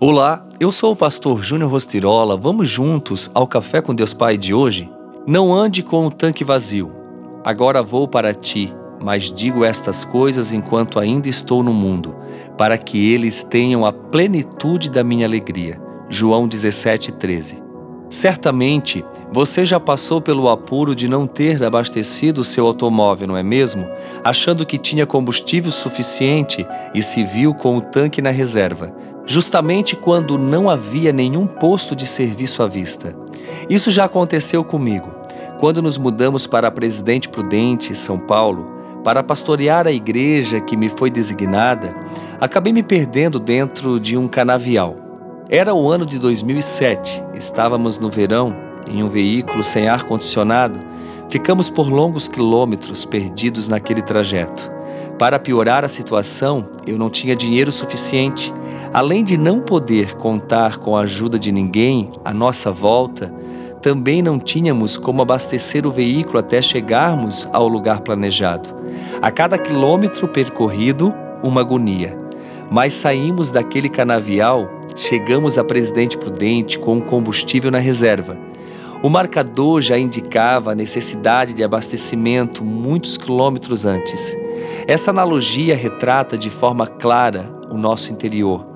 Olá, eu sou o pastor Júnior Rostirola. Vamos juntos ao Café com Deus Pai de hoje? Não ande com o tanque vazio. Agora vou para ti, mas digo estas coisas enquanto ainda estou no mundo, para que eles tenham a plenitude da minha alegria. João 17:13. Certamente você já passou pelo apuro de não ter abastecido o seu automóvel, não é mesmo? Achando que tinha combustível suficiente e se viu com o tanque na reserva justamente quando não havia nenhum posto de serviço à vista. Isso já aconteceu comigo. Quando nos mudamos para Presidente Prudente, São Paulo, para pastorear a igreja que me foi designada, acabei me perdendo dentro de um canavial. Era o ano de 2007, estávamos no verão, em um veículo sem ar-condicionado, ficamos por longos quilômetros perdidos naquele trajeto. Para piorar a situação, eu não tinha dinheiro suficiente. Além de não poder contar com a ajuda de ninguém à nossa volta, também não tínhamos como abastecer o veículo até chegarmos ao lugar planejado. A cada quilômetro percorrido, uma agonia. Mas saímos daquele canavial, chegamos a Presidente Prudente com combustível na reserva. O marcador já indicava a necessidade de abastecimento muitos quilômetros antes. Essa analogia retrata de forma clara o nosso interior.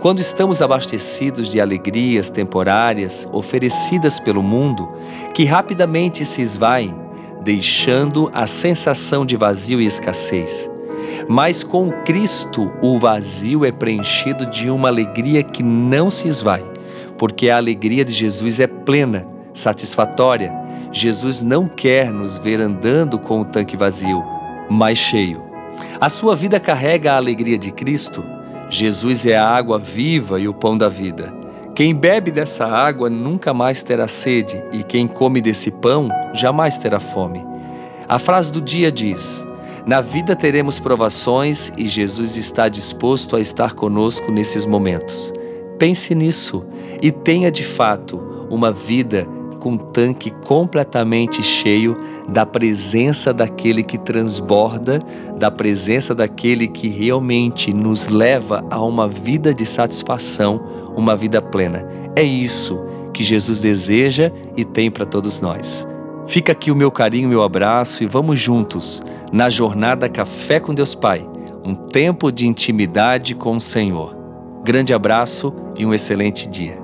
Quando estamos abastecidos de alegrias temporárias oferecidas pelo mundo, que rapidamente se esvaem, deixando a sensação de vazio e escassez. Mas com Cristo, o vazio é preenchido de uma alegria que não se esvai, porque a alegria de Jesus é plena, satisfatória. Jesus não quer nos ver andando com o tanque vazio, mas cheio. A sua vida carrega a alegria de Cristo. Jesus é a água viva e o pão da vida. Quem bebe dessa água nunca mais terá sede, e quem come desse pão jamais terá fome. A frase do dia diz: Na vida teremos provações e Jesus está disposto a estar conosco nesses momentos. Pense nisso e tenha de fato uma vida com um tanque completamente cheio da presença daquele que transborda, da presença daquele que realmente nos leva a uma vida de satisfação, uma vida plena. É isso que Jesus deseja e tem para todos nós. Fica aqui o meu carinho, meu abraço e vamos juntos na jornada Café com Deus Pai, um tempo de intimidade com o Senhor. Grande abraço e um excelente dia.